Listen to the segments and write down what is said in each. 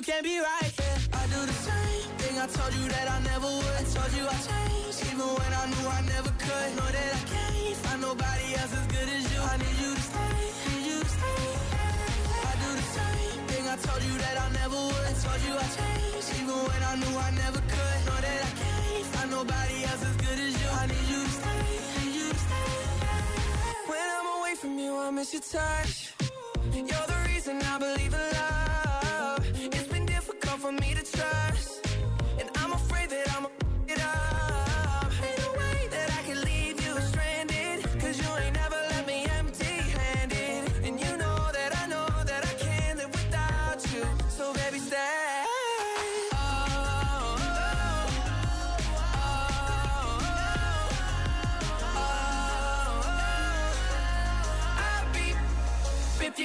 you can't be right here. I do the same thing I told you that I never would. I told you I changed, even when I knew I never could. Know that I can't find nobody else as good as you. I need you to stay, need you to stay. I do the same thing I told you that I never would. I told you I changed, even when I knew I never could. Know that I can't find nobody else as good as you. I need you to stay, need you to stay. When I'm away from you, I miss your touch. You're the reason I believe in love.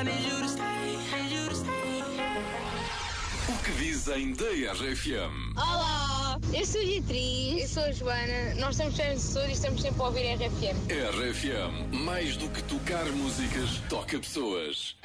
I need you to stay, need you to stay. O que dizem da RFM? Olá, eu sou a Beatriz. Eu sou a Joana. Nós estamos férias de Sul e estamos sempre a ouvir RFM. RFM, mais do que tocar músicas, toca pessoas.